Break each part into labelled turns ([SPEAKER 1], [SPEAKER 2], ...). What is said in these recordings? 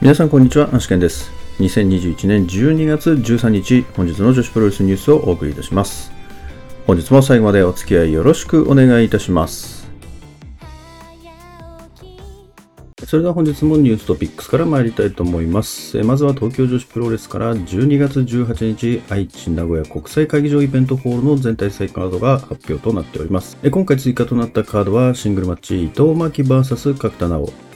[SPEAKER 1] 皆さんこんにちは、アシケンです。2021年12月13日、本日の女子プロレスニュースをお送りいたします。本日も最後までお付き合いよろしくお願いいたします。それでは本日もニューストピックスから参りたいと思います。まずは東京女子プロレスから12月18日、愛知名古屋国際会議場イベントホールの全体再カードが発表となっております。今回追加となったカードはシングルマッチ伊藤真希 VS 角田直。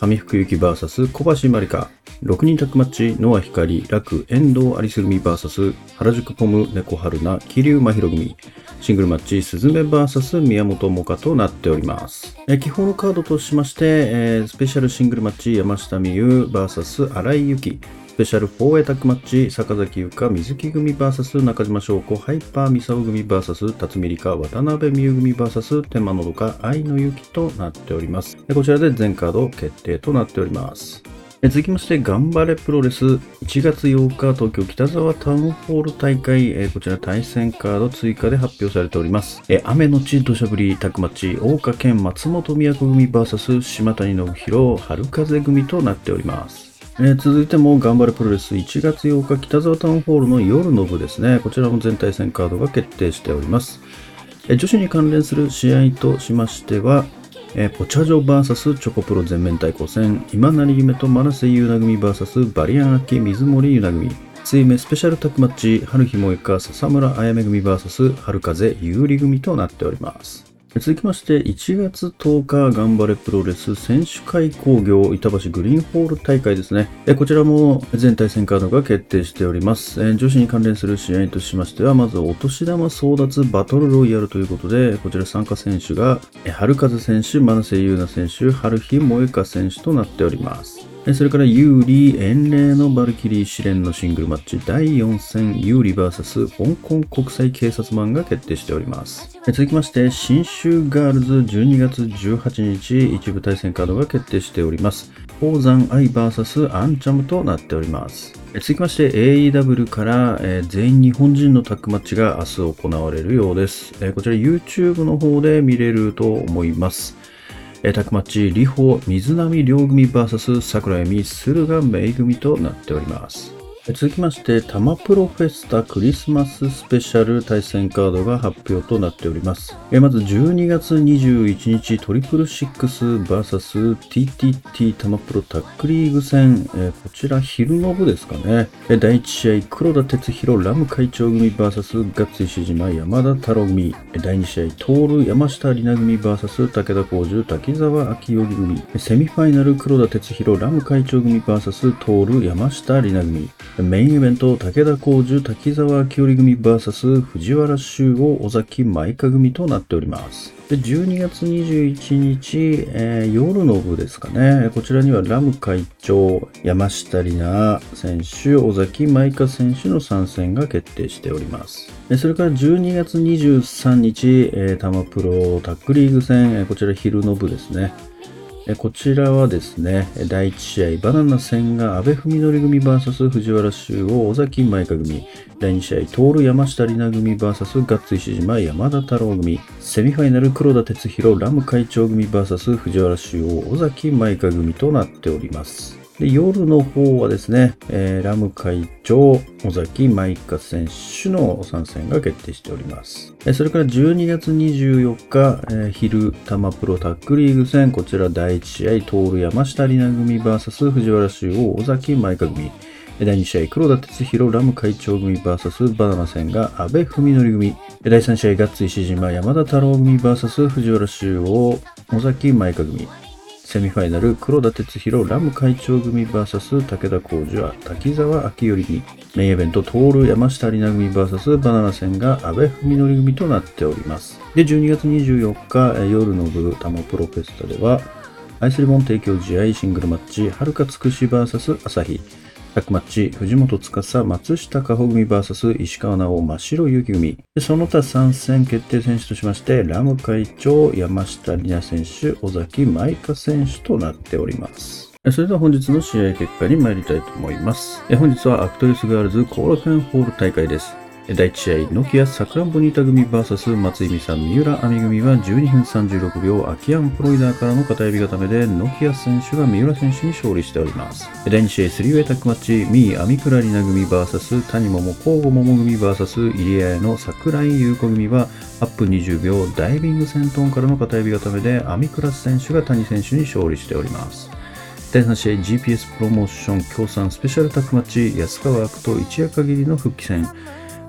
[SPEAKER 1] 上福幸 VS 小橋まりか。6人タッグマッチ、ノア光、楽、遠藤有栖組 VS 原宿ポム、猫春菜、桐生真宙組。シングルマッチ、スズメ VS 宮本萌歌となっております。え基本のカードとしまして、えースペシャルシングルマッチ、山下美優 VS 新井由紀。スペシャル 4A タッグマッチ、坂崎優香、水木組 VS 中島翔子、ハイパーミサオ組 VS 辰巳梨花、渡辺美優組 VS 天満のどか、愛のゆきとなっております。こちらで全カード決定となっております。続きまして、頑張れプロレス1月8日東京北沢タウンホール大会、こちら対戦カード追加で発表されております。雨のち土砂降りタッグマッチ、大岡県松本都組 VS 島谷信弘、春風組となっております。えー続いても頑張れプロレス1月8日北沢タウンホールの夜の部ですね。こちらも全体戦カードが決定しております。えー女子に関連する試合としましては、えーポチャジョ VS チョコプロ全面対抗戦今成夢と真瀬優奈組 VS バリアンアキ水森優奈組水目スペシャルタッグマッチ春日萌香笹村あやめ組 VS 春風有利組となっております続きまして1月10日頑張れプロレス選手会工業板橋グリーンホール大会ですね。えこちらも全体戦カードが決定しております。え女子に関連する試合としましてはまずお年玉争奪バトルロイヤルということでこちら参加選手が春風選手真瀬優奈選手春日萌香選手となっております。それから有利遠霊のバルキリー試練のシングルマッチ第4戦有利 VS 香港国際警察マンが決定しております。続きまして新州ガールズ12月18日一部対戦カードが決定しております。宝山愛 VS アンチャムとなっております。続きまして AEW から、全員日本人のタッグマッチが明日行われるようです、こちら YouTube の方で見れると思います。えータクマッチ、リホ、水波両組 VS 桜井美、駿河芽組となっております。続きまして、タマプロフェスタクリスマススペシャル対戦カードが発表となっております。えまず12月21日、トリプルシックス VS TTT タマプロタックリーグ戦、えこちら昼の部ですかね。え第1試合、黒田哲弘ラム会長組 VS ガッツ石島山田太郎組。第2試合、トール山下里奈組 VS 武田浩二滝沢明義組。セミファイナル、黒田哲弘ラム会長組 VS トール山下里奈組。メインイベント、武田浩二滝沢明義組 VS 藤原修吾尾崎舞香組となっております。で12月21日、えー夜の部ですかね。こちらにはラム会長、山下里奈選手、尾崎舞香選手の参戦が決定しております。それから12月23日、えータマプロタックリーグ戦、こちら昼の部ですね。こちらはですね、第1試合、バナナ戦が阿部文則組 VS 藤原修吾、尾崎舞香組。第2試合、徹山下里奈組 VS ガッツ石島山田太郎組。セミファイナル、黒田哲弘ラム会長組 VS 藤原修吾、尾崎舞香組となっております。で夜の方はですね、えーラム会長、尾崎舞香選手の参戦が決定しております。えーそれから12月24日、えー昼、タマプロタックリーグ戦、こちら第1試合、トール山下里奈組 VS 藤原修吾、尾崎舞香組。第2試合、黒田哲弘ラム会長組 VS バナナ戦が阿部文則組。第3試合、ガッツ石島山田太郎組 VS 藤原修吾、尾崎舞香組。セミファイナル、黒田哲弘ラム会長組 VS 武田浩二は滝沢明頼に。メインイベント、トール山下里奈組 VS バナナ戦が阿部文則組となっております。で、12月24日、夜の部タモプロフェスタでは、アイスリボン提供試合シングルマッチ、はるかつくし VS 朝日。マッチ、藤本司、松下加穂組 VS 石川直、真白ゆき組。その他参戦決定選手としまして、ラム会長、山下里奈選手、尾崎舞香選手となっております。それでは本日の試合結果に参りたいと思います。本日はアクトレスガールズ後楽園ホール大会です。第1試合、ノキアサクランボニータ組 VS 松井美さん、三浦亜美組は12分36秒、アキアンプロイダーからの片指固めで、ノキア選手が三浦選手に勝利しております。第2試合、3ウェイタックマッチ、ミー・アミクラリナ組 VS 谷桃、交互桃組 VS 入江の桜井優子組は、アップ20秒、ダイビング戦闘からの片指固めで、アミクラス選手が谷選手に勝利しております。第3試合 GPS プロモーション協賛スペシャルタッグマッチ安川悪と一夜限りの復帰戦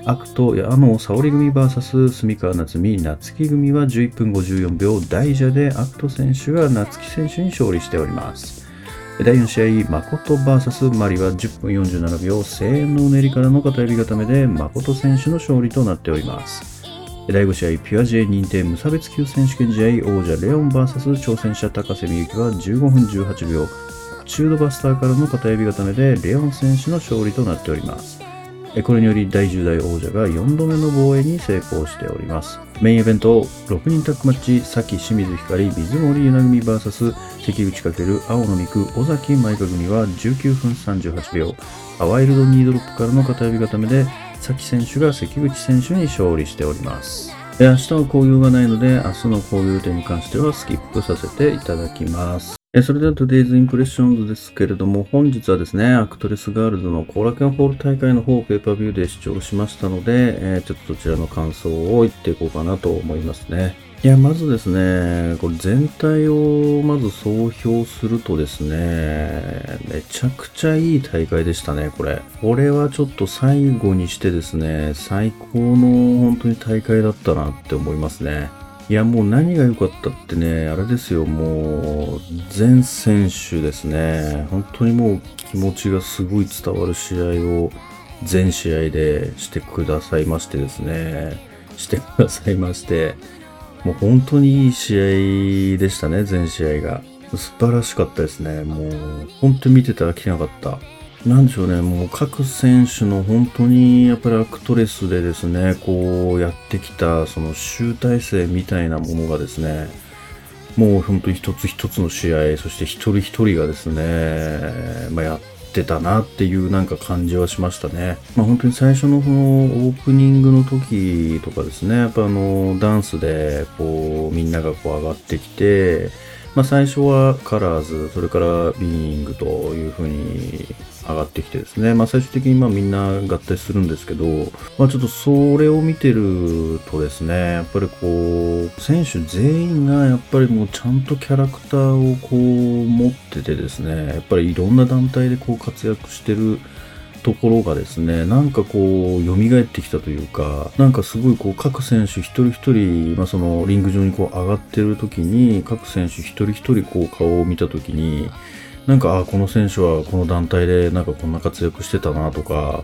[SPEAKER 1] 悪と矢野沙織組 VS 住川夏美夏木組は11分54秒大蛇で悪と選手が夏木選手に勝利しております第4試合誠 VS マリは10分47秒声援のうねりからの片指固めで誠選手の勝利となっております第5試合、ピュア J 認定無差別級選手権試合王者レオン VS 挑戦者高瀬美幸は15分18秒、チュードバスターからの片指固めでレオン選手の勝利となっております。これにより第10代王者が4度目の防衛に成功しております。メインイベント、6人タッグマッチ、さき清水光、水森ゆな組 VS 関口×青野未来、尾崎妹加組は19分38秒、アワイルドニードロップからの片エビ固めで、さき選手が関口選手に勝利しております。明日は興行がないので、明日の興行点に関してはスキップさせていただきます。えそれでは Today's Impressions ですけれども、本日はですね、アクトレスガールズの後楽園ホール大会の方をペーパービューで視聴しましたので、えーちょっとそちらの感想を言っていこうかなと思いますね。いや、まずですね、これ全体をまず総評するとですね、めちゃくちゃいい大会でしたね、これ。これはちょっと最後にしてですね、最高の本当に大会だったなって思いますね。いや、もう何が良かったってね、あれですよ、もう、全選手ですね。本当にもう気持ちがすごい伝わる試合を全試合でしてくださいましてですね。してくださいまして。もう本当にいい試合でしたね、全試合が。素晴らしかったですね。もう、本当に見てたらきなかった。なんでしょうね、もう各選手の本当にやっぱりアクトレスでですね、こうやってきたその集大成みたいなものがですね、もう本当に一つ一つの試合、そして一人一人がですね、まあ、やってたなっていうなんか感じはしましたね。まあ本当に最初のこのオープニングの時とかですね、やっぱあのダンスでこうみんながこう上がってきて、まあ最初はカラーズ、それからビーイングという風に上がってきてですね、まあ最終的にまあみんな合体するんですけど、まあちょっとそれを見てるとですね、やっぱりこう、選手全員がやっぱりもうちゃんとキャラクターをこう持っててですね、やっぱりいろんな団体でこう活躍してるところがですね、なんかこう、蘇ってきたというか、なんかすごいこう、各選手一人一人、まあそのリング上にこう上がってる時に、各選手一人一人こう顔を見た時に、なんか、あ、この選手はこの団体でなんかこんな活躍してたなとか、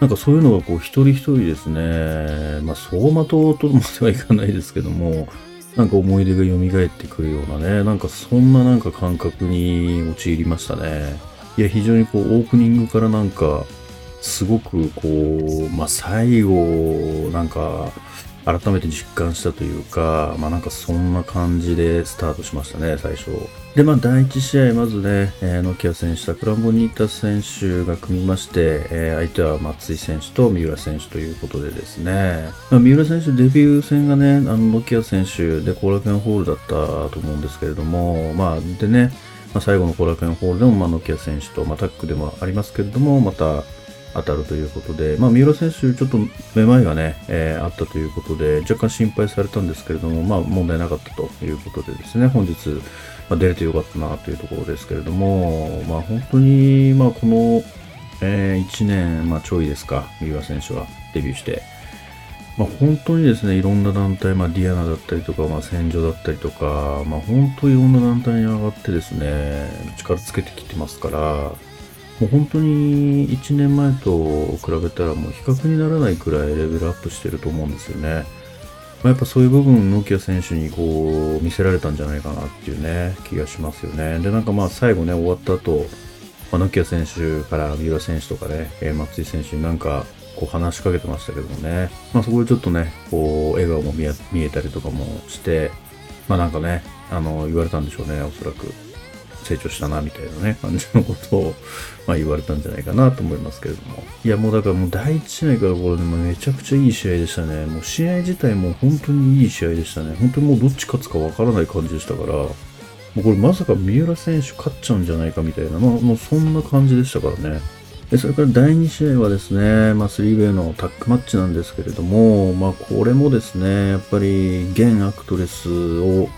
[SPEAKER 1] なんかそういうのがこう一人一人ですね、まあ走馬灯とまではいかないですけども、なんか思い出が蘇ってくるようなね、なんかそんななんか感覚に陥りましたね。いや、非常にこうオープニングからなんか、すごくこう、まあ最後、なんか、改めて実感したというか、まあなんかそんな感じでスタートしましたね、最初。で、まあ第1試合、まずね、えーノキア選手、タクランボニータ選手が組みまして、えー相手は松井選手と三浦選手ということでですね、まあ、三浦選手デビュー戦がね、あのノキア選手で後楽園ホールだったと思うんですけれども、まあでね、まあ、最後の後楽園ホールでも、まあ、ノキア選手と、まあ、タッグでもありますけれども、また当たるということで、まあ、三浦選手、ちょっとめまいがね、えーあったということで、若干心配されたんですけれども、まあ、問題なかったということでですね、本日、まあ、出れてよかったなというところですけれども、まあ、本当に、まあ、この、え1年、まあ、ちょいですか、三浦選手はデビューして、まあ、本当にですね、いろんな団体、まあ、ディアナだったりとか、まあ、戦場だったりとか、まあ、本当いろんな団体に上がってですね、力つけてきてますから、もう本当に1年前と比べたらもう比較にならないくらいレベルアップしてると思うんですよね。まあ、やっぱそういう部分、ノキア選手にこう見せられたんじゃないかなっていうね、気がしますよね。で、なんかまあ最後ね、終わった後、まあ、ノキア選手から三浦選手とかね、えー松井選手になんかこう話しかけてましたけどもね、まあそこでちょっとね、こう笑顔も見えたりとかもして、まあなんかね、あの、言われたんでしょうね、おそらく。成長したな、みたいなね、感じのことを、まあ言われたんじゃないかなと思いますけれども。いや、もうだからもう第一試合からこれでもめちゃくちゃいい試合でしたね。もう試合自体も本当にいい試合でしたね。本当にもうどっち勝つかわからない感じでしたから、もうこれまさか三浦選手勝っちゃうんじゃないかみたいな、まあもうそんな感じでしたからね。でそれから第2試合はですね、まあ、3ウェイのタッグマッチなんですけれども、まあ、これもですね、やっぱり現アクトレスを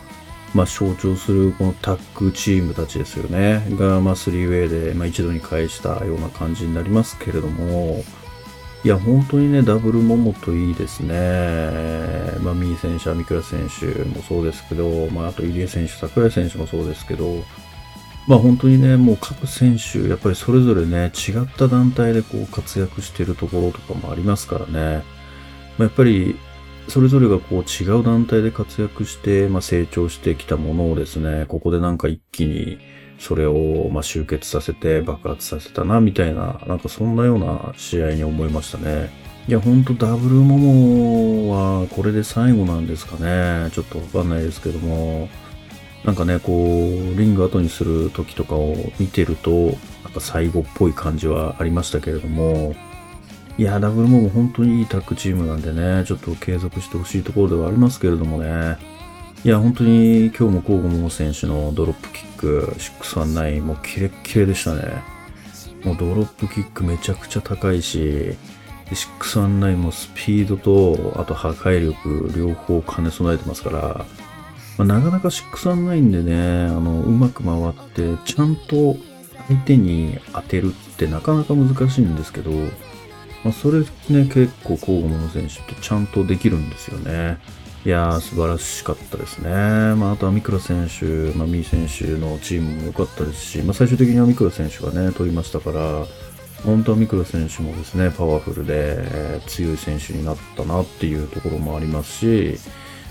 [SPEAKER 1] まあ、象徴するこのタッグチームたちですよね。が、まあ、3ウェイで、まあ、一度に返したような感じになりますけれども、いや、本当にね、ダブルモモといいですね。まあ、ミー選手、アミクラ選手もそうですけど、まあ、あと入江選手、桜井選手もそうですけど、まあ本当にね、もう各選手、やっぱりそれぞれね、違った団体でこう活躍しているところとかもありますからね。まあ、やっぱりそれぞれがこう違う団体で活躍して、まあ、成長してきたものをですね、ここでなんか一気にそれをま集結させて爆発させたな、みたいな、なんかそんなような試合に思いましたね。いや、ほんとダブルモモはこれで最後なんですかね。ちょっとわかんないですけども。なんかね、こう、リング後にする時とかを見てると、なんか最後っぽい感じはありましたけれども、いや、ダブルモも本当にいいタッグチームなんでね、ちょっと継続してほしいところではありますけれどもね。いや、本当に今日も交互桃選手のドロップキック619もうキレッキレでしたね。もうドロップキックめちゃくちゃ高いし、619もスピードと、あと破壊力両方兼ね備えてますから、まあ、なかなか619でね、あの、うまく回って、ちゃんと相手に当てるってなかなか難しいんですけど、まあ、それね、結構交互の選手ってちゃんとできるんですよね。いやー、素晴らしかったですね。まあ、あとはミクラ選手、まあ、ミー選手のチームも良かったですし、まあ、最終的にはミクラ選手がね、取りましたから、本当はミクラ選手もですね、パワフルで、強い選手になったなっていうところもありますし、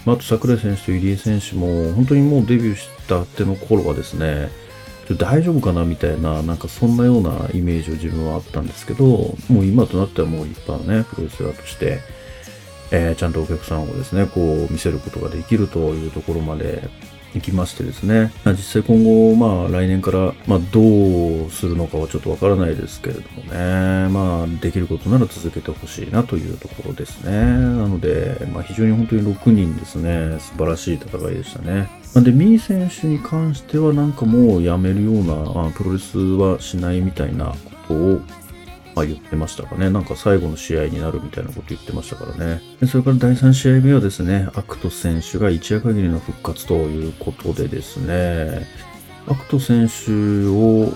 [SPEAKER 1] まあ、あと桜井選手と入江選手も、本当にもうデビューしたての頃はですね、大丈夫かなみたいな、なんかそんなようなイメージを自分はあったんですけど、もう今となってはもう一般のね、プロレスラーとして、えー、ちゃんとお客さんをですね、こう見せることができるというところまで行きましてですね、実際今後、まあ来年から、まあどうするのかはちょっとわからないですけれどもね、まあできることなら続けてほしいなというところですね。なので、まあ非常に本当に6人ですね、素晴らしい戦いでしたね。で、ミー選手に関してはなんかもうやめるような、プロレスはしないみたいなことを、まあ、言ってましたかね。なんか最後の試合になるみたいなこと言ってましたからね。でそれから第3試合目はですね、惡斗選手が一夜限りの復活ということでですね、惡斗選手を、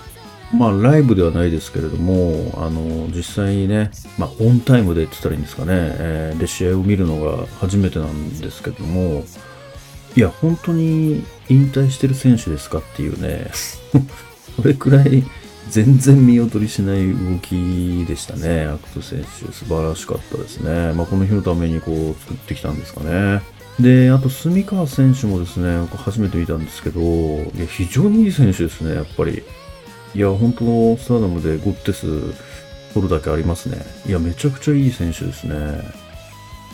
[SPEAKER 1] まあライブではないですけれども、あの、実際にね、まあオンタイムでって言ったらいいんですかね、えー、で試合を見るのが初めてなんですけども、いや、本当に引退してる選手ですかっていうね、これくらい全然見劣りしない動きでしたね。惡斗選手、素晴らしかったですね。まあ、この日のためにこう作ってきたんですかね。で、あと、住川選手もですね、初めて見たんですけど、いや、非常にいい選手ですね、やっぱり。いや、本当のスターダムでゴッテス取るだけありますね。いや、めちゃくちゃいい選手ですね。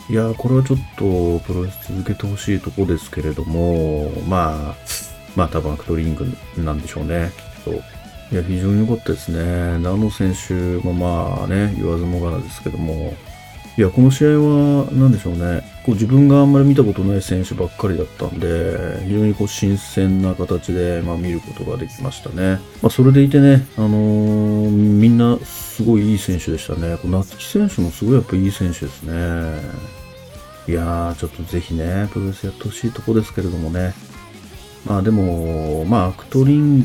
[SPEAKER 1] いやこれはちょっとプロレス続けてほしいとこですけれども、まあ、まあ多分アクトリングなんでしょうね、きっと。いや、非常に良かったですね。ナノ選手もまあね、言わずもがなですけども、いや、この試合は、何でしょうね。こう自分があんまり見たことない選手ばっかりだったんで、非常にこう新鮮な形で、まあ、見ることができましたね。まあ、それでいてね、あのー、みんなすごいいい選手でしたね。この夏木選手もすごいやっぱいい選手ですね。いやー、ちょっとぜひね、プロレスやってほしいとこですけれどもね。まあでも、まあアクトリン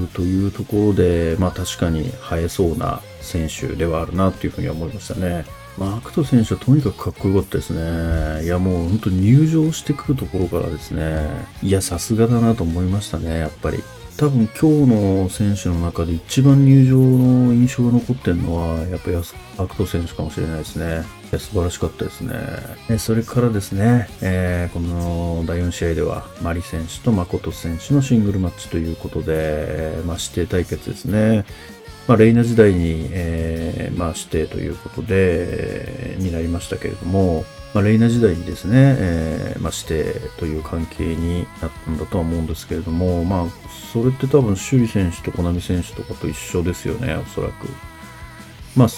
[SPEAKER 1] グというところで、まあ確かに映えそうな選手ではあるなっていうふうに思いましたね。まあ惡斗選手はとにかくかっこよかったですね。いやもう本当に入場してくるところからですね、いやさすがだなと思いましたね、やっぱり。多分今日の選手の中で一番入場の印象が残ってるのは、やっぱり惡斗選手かもしれないですね。や素晴らしかったですね。それからですね、えー、この第4試合では、マリ選手と誠選手のシングルマッチということで、まあ、師弟対決ですね。まあ、レイナ時代に、えー、まあ、指定ということで、になりましたけれども、まあ、レイナ時代にですね、えー、まあ、指定という関係になったんだとは思うんですけれども、まあ、それって多分、首里選手とコナミ選手とかと一緒ですよね、おそらく。まあ、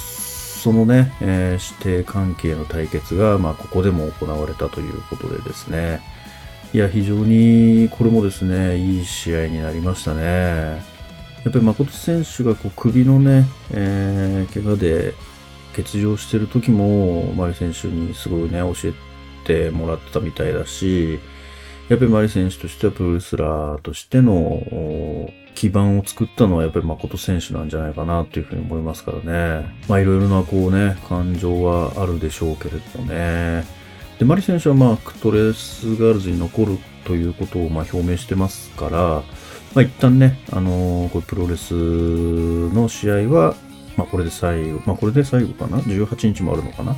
[SPEAKER 1] そのね、えー、指定関係の対決が、まあ、ここでも行われたということでですね、いや、非常にこれもですね、いい試合になりましたね。やっぱり誠選手がこう首のね、えー、怪我で欠場してる時も、マリ選手にすごいね、教えてもらってたみたいだし、やっぱりマリ選手としてはプロレスラーとしての基盤を作ったのはやっぱり誠選手なんじゃないかなというふうに思いますからね。まあいろいろなこうね、感情はあるでしょうけれどもね。で、マリ選手はまあクトレスガールズに残るということをまあ表明してますから、まあ一旦ね、あのー、これプロレスの試合はまあこれで最後、まあこれで最後かな ?18 日もあるのかな？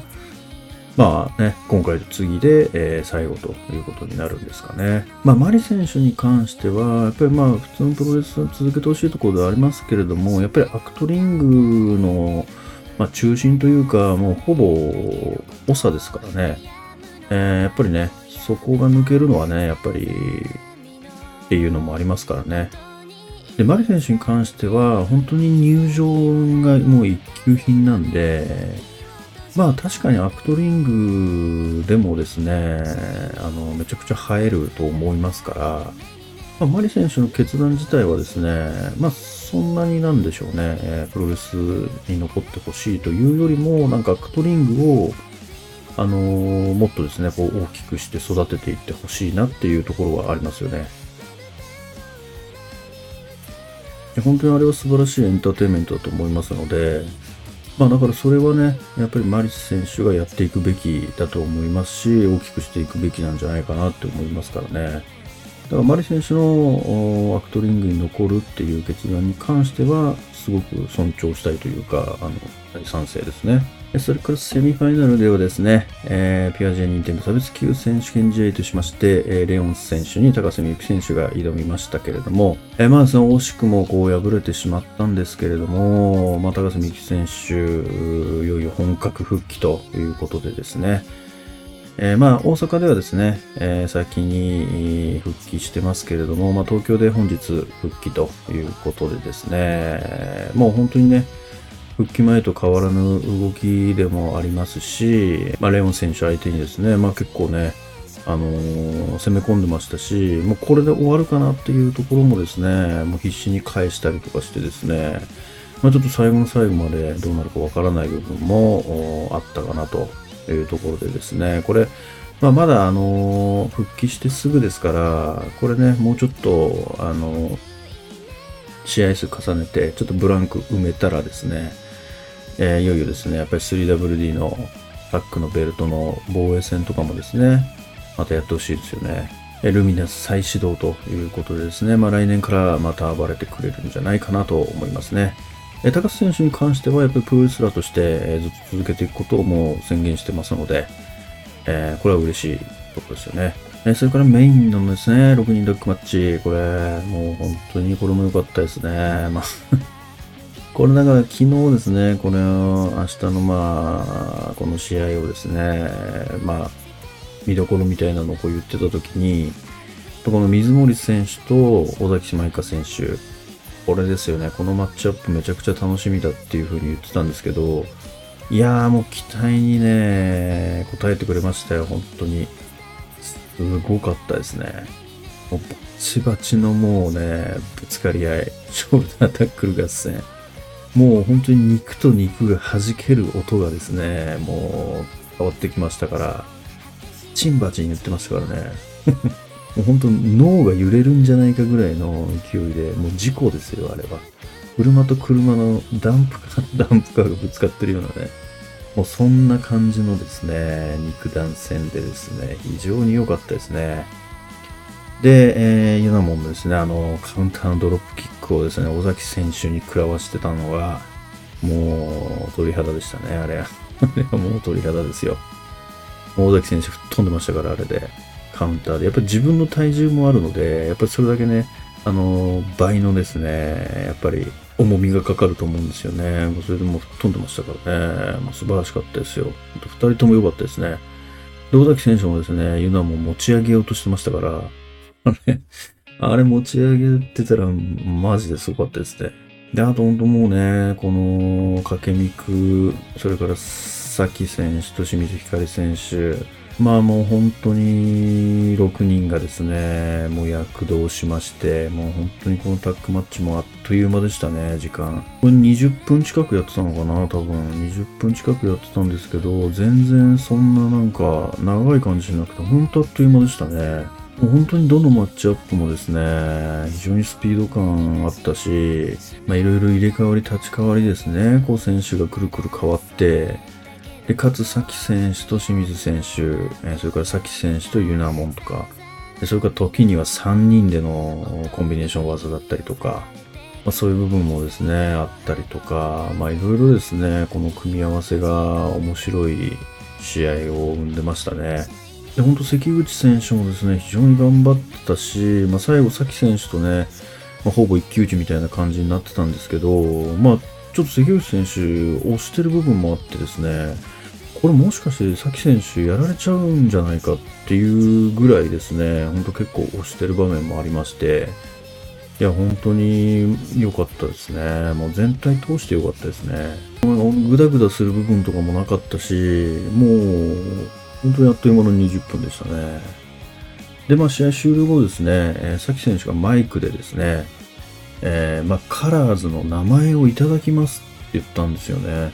[SPEAKER 1] まあね、今回と次で、えー、最後ということになるんですかね。まあ、マリ選手に関しては、やっぱりまあ、普通のプロレス続けてほしいところではありますけれども、やっぱりアクトリングの、まあ、中心というか、もうほぼ長ですからね。えー、やっぱりね、そこが抜けるのはね、やっぱり、っていうのもありますからね。で、マリ選手に関しては、本当に入場がもう一級品なんで、まあ確かにアクトリングでもですね、あの、めちゃくちゃ映えると思いますから、まあ、マリ選手の決断自体はですね、まあそんなになんでしょうね、え、プロレスに残ってほしいというよりも、なんかアクトリングを、あの、もっとですね、こう大きくして育てていってほしいなっていうところはありますよね。本当にあれは素晴らしいエンターテインメントだと思いますので、まあだからそれはね、やっぱりマリ選手がやっていくべきだと思いますし、大きくしていくべきなんじゃないかなって思いますからね。だからマリ選手のアクトリングに残るっていう決断に関しては、すごく尊重したいというか、あの、賛成ですね。それからセミファイナルではですね、えー、 PURE-J認定無差別級選手権試合としまして、えー、レオン選手に高瀬美幸選手が挑みましたけれども、えー、まあその惜しくもこう敗れてしまったんですけれども、まあ、高瀬美幸選手、いよいよ本格復帰ということでですね、えー、まあ大阪ではですね、えー、先に復帰してますけれども、まあ、東京で本日復帰ということでですね、もう本当にね、復帰前と変わらぬ動きでもありますし、まあ、レオン選手相手にですね、まあ、結構ね、あのー、攻め込んでましたし、もうこれで終わるかなっていうところもですね、もう必死に返したりとかしてですね、まあ、ちょっと最後の最後までどうなるかわからない部分もあったかなというところでですね、これ、まあ、まだあのー、復帰してすぐですから、これね、もうちょっと、あのー、試合数重ねて、ちょっとブランク埋めたらですね、えー、いよいよですね、やっぱり 3WD のタックのベルトの防衛戦とかもですね、またやってほしいですよね。ルミナス再始動ということでですね、まあ来年からまた暴れてくれるんじゃないかなと思いますね。え高須選手に関してはやっぱりプロレスラーとして、ずっと続けていくことをもう宣言してますので、えー、これは嬉しいところですよね。えそれからメインのですね、6人ダックマッチ、これ、もう本当にこれも良かったですね。まあこれだから昨日ですね、これ明日のまあ、この試合をですね、まあ、見どころみたいなのをこう言ってた時に、この水森選手と尾崎島香選手、これですよね、このマッチアップめちゃくちゃ楽しみだっていう風に言ってたんですけど、いやーもう期待にね、応えてくれましたよ、本当に。すごかったですね。もうバチバチのもうね、ぶつかり合い、ショルダータックル合戦。もう本当に肉と肉が弾ける音がですね、もう変わってきましたから、チンバチン言ってましたからね。もう本当脳が揺れるんじゃないかぐらいの勢いで、もう事故ですよ、あれは。車と車のダンプカー、ダンプカーがぶつかってるようなね。もうそんな感じのですね、肉弾戦でですね、非常に良かったですね。で、えー、ユナモンですね、あの、カウンターのドロップキックをですね、尾崎選手に食らわしてたのが、もう、鳥肌でしたね、あれ。あれはもう鳥肌ですよ。尾崎選手吹っ飛んでましたから、あれで。カウンターで。やっぱり自分の体重もあるので、やっぱりそれだけね、あの、倍のですね、やっぱり重みがかかると思うんですよね。もうそれでも吹っ飛んでましたからね。もう素晴らしかったですよ。二人とも良かったですね。堂崎選手もですね、ユナも持ち上げようとしてましたから、あれ、持ち上げてたらマジですごかったですね。で、あと本当もうね、この、掛見く、それから、崎選手と清水ひかり選手、まあもう本当に6人がですね、もう躍動しまして、もう本当にこのタッグマッチもあっという間でしたね、時間。これ20分近くやってたのかな、多分。20分近くやってたんですけど、全然そんななんか長い感じじゃなくて、本当あっという間でしたね。もう本当にどのマッチアップもですね、非常にスピード感あったし、まあいろいろ入れ替わり立ち替わりですね、こう選手がくるくる変わって、で、かつ、崎選手と清水選手、えそれから崎選手とユナモンとか、でそれから時には3人でのコンビネーション技だったりとか、まあ、そういう部分もですね、あったりとか、まあいろいろですね、この組み合わせが面白い試合を生んでましたね。で、本当関口選手もですね、非常に頑張ってたし、まあ最後崎選手とね、まあ、ほぼ一騎打ちみたいな感じになってたんですけど、まあちょっと関口選手押してる部分もあってですね、これもしかして崎選手やられちゃうんじゃないかっていうぐらいですね、ほんと結構押してる場面もありまして、いや、本当に良かったですね。もう全体通して良かったですね。グダグダする部分とかもなかったし、もう、本当にあっという間の20分でしたね。で、まあ試合終了後ですね、えー、崎選手がマイクでですね、えー、まあカラーズの名前をいただきますって言ったんですよね。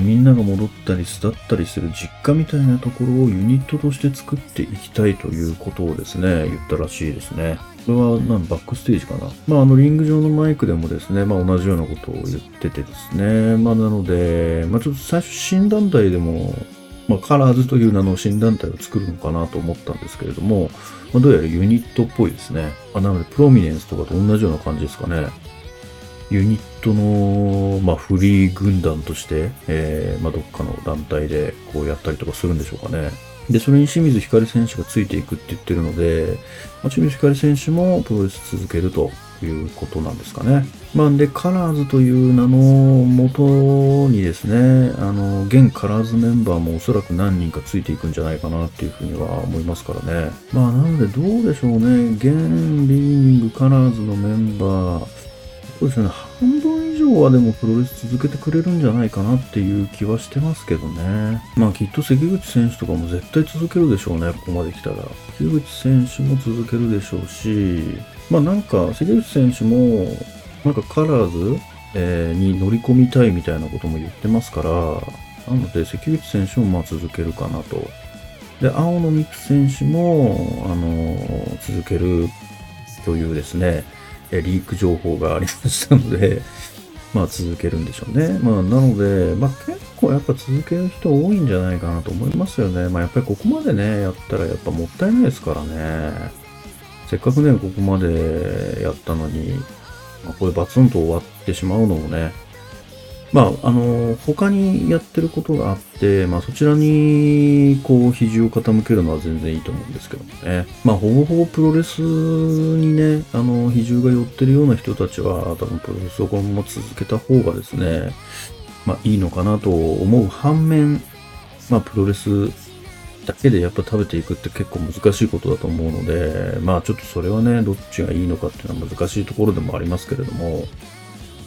[SPEAKER 1] みんなが戻ったり巣立ったりする実家みたいなところをユニットとして作っていきたいということをですね、言ったらしいですね。これはなんバックステージかな。まあ、あの、リング上のマイクでもですね、まあ、同じようなことを言っててですね、まあ、なので、まあ、ちょっと最初、新団体でも、まあ、カラーズという名の新団体を作るのかなと思ったんですけれども、まあ、どうやらユニットっぽいですね。あ、なので、プロミネンスとかと同じような感じですかね。ユニットの、まあ、フリー軍団として、えー、まあ、どっかの団体でこうやったりとかするんでしょうかね。で、それに清水ひかり選手がついていくって言ってるので、まあ、清水ひかり選手もプロレス続けるということなんですかね。まあ、で、カラーズという名のもとにですね、あの、現カラーズメンバーもおそらく何人かついていくんじゃないかなっていうふうには思いますからね。まあ、なのでどうでしょうね。現リーニングカラーズのメンバー、そうですね、半分以上はでもプロレス続けてくれるんじゃないかなっていう気はしてますけどね。まあきっと関口選手とかも絶対続けるでしょうね、ここまで来たら。関口選手も続けるでしょうし、まあなんか関口選手も、なんかカラーズ、えー、に乗り込みたいみたいなことも言ってますから、なので関口選手もまあ続けるかなと。で、青野美樹選手も、あのー、続けるというですね。リーク情報がありましたので、まあ続けるんでしょうね。まあなので、まあ結構やっぱ続ける人多いんじゃないかなと思いますよね。まあやっぱりここまでね、やったらやっぱもったいないですからね。せっかくね、ここまでやったのに、まあ、これバツンと終わってしまうのもね、まあ、あの、他にやってることがあって、まあ、そちらに、こう、肘を傾けるのは全然いいと思うんですけどもね。まあ、ほぼほぼプロレスにね、あの、比重が寄ってるような人たちは、多分プロレスをこのまま続けた方がですね、まあ、いいのかなと思う反面、まあ、プロレスだけでやっぱ食べていくって結構難しいことだと思うので、まあ、ちょっとそれはね、どっちがいいのかっていうのは難しいところでもありますけれども、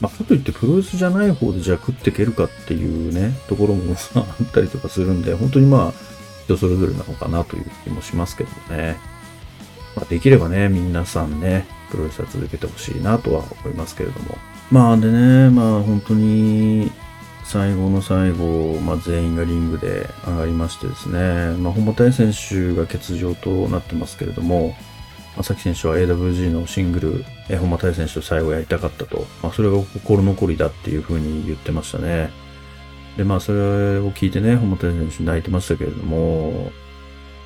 [SPEAKER 1] まあ、かといってプロレスじゃない方でじゃあ食っていけるかっていうね、ところも あったりとかするんで、本当にまあ、人それぞれなのかなという気もしますけどね。まあ、できればね、皆さんね、プロレスは続けてほしいなとは思いますけれども。まあでね、まあ本当に、最後の最後、まあ、全員がリングで上がりましてですね、まあ、本間大選手が欠場となってますけれども、朝木選手は AWG のシングル、え本間大選手と最後やりたかったと、まあ、それが心残りだっていうふうに言ってましたね。で、まあ、それを聞いてね、本間大選手泣いてましたけれども、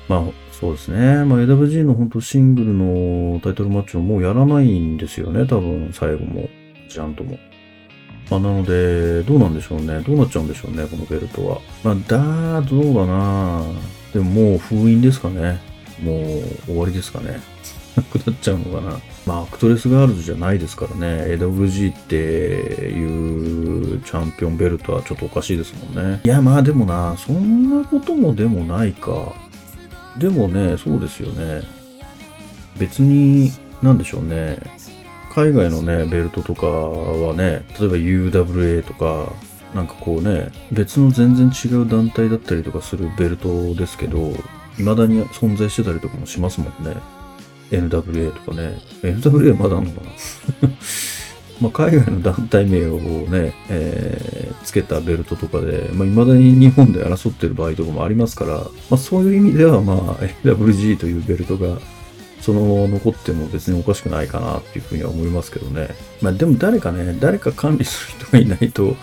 [SPEAKER 1] まあ、そうですね。まあ、AWG の本当シングルのタイトルマッチをもうやらないんですよね、多分、最後も。ちゃんとも。まあ、なので、どうなんでしょうね。どうなっちゃうんでしょうね、このベルトは。まあ、だー、どうだなでももう封印ですかね。もう終わりですかね。なくなっちゃうのかな。まあ、アクトレスガールズじゃないですからね、AWG っていうチャンピオンベルトはちょっとおかしいですもんね。いや、まあでもな、そんなこともでもないか。でもね、そうですよね。別に、なんでしょうね。海外のね、ベルトとかはね、例えば UWA とか、なんかこうね、別の全然違う団体だったりとかするベルトですけど、未だに存在してたりとかもしますもんね。NWA とかね。NWA まだあんのかな？まあ海外の団体名をね、えー、つけたベルトとかで、まあ、未だに日本で争ってる場合とかもありますから、まあそういう意味では、まあ NWG というベルトがその残っても別におかしくないかなっていうふうには思いますけどね。まあでも誰かね、誰か管理する人がいないと、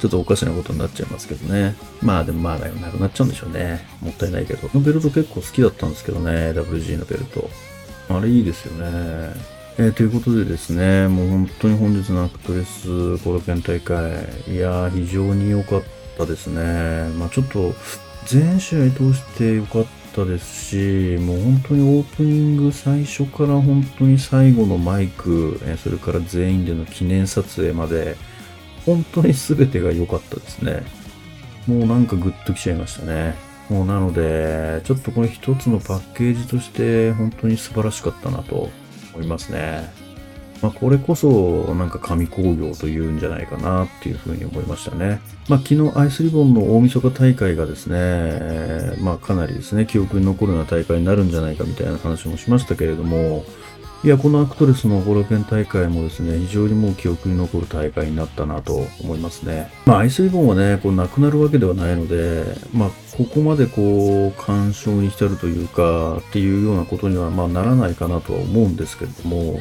[SPEAKER 1] ちょっとおかしなことになっちゃいますけどね。まあでもまあなくなっちゃうんでしょうね。もったいないけど。このベルト結構好きだったんですけどね、WG のベルト。あれいいですよね。えー、ということでですね、もう本当に本日のアクトレスコロケン大会、いやー非常に良かったですね。まあちょっと全試合通して良かったですし、もう本当にオープニング最初から本当に最後のマイク、えそれから全員での記念撮影まで、本当に全てが良かったですね。もうなんかグッときちゃいましたね。もうなので、ちょっとこれ一つのパッケージとして本当に素晴らしかったなと思いますね。まあ、これこそなんか神工業というんじゃないかなっていうふうに思いましたね。まあ、昨日アイスリボンの大晦日大会がですね、まあ、かなりですね、記憶に残るような大会になるんじゃないかみたいな話もしましたけれども、いや、このアクトレスのホロケン大会もですね、非常にもう記憶に残る大会になったなと思いますね。まあ、アイスリボンはね、こう、なくなるわけではないので、まあ、ここまでこう、干渉に浸るというか、っていうようなことには、まあ、ならないかなとは思うんですけれども、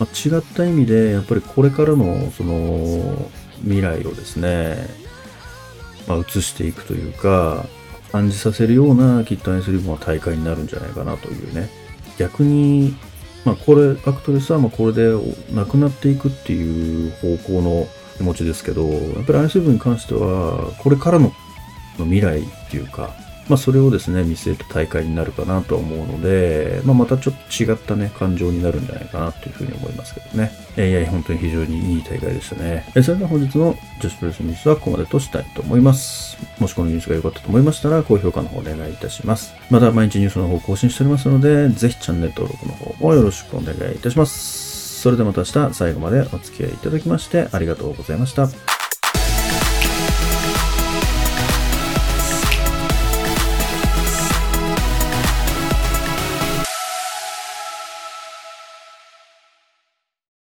[SPEAKER 1] まあ、違った意味で、やっぱりこれからの、その、未来をですね、まあ、移していくというか、感じさせるような、きっとアイスリボンは大会になるんじゃないかなというね。逆に、まあ、これ、アクトレスはまあこれでなくなっていくっていう方向の気持ちですけど、やっぱり i7 に関しては、これからの未来っていうか、まあ、それをですね、見据えた大会になるかなと思うので、まあ、またちょっと違ったね、感情になるんじゃないかなというふうに思いますけどね。えー、いや、本当に非常にいい大会でしたね。え、それでは本日の女子プレスニュースはここまでとしたいと思います。もしこのニュースが良かったと思いましたら、高評価の方お願いいたします。また毎日ニュースの方更新しておりますので、ぜひチャンネル登録の方もよろしくお願いいたします。それではまた明日最後までお付き合いいただきましてありがとうございました。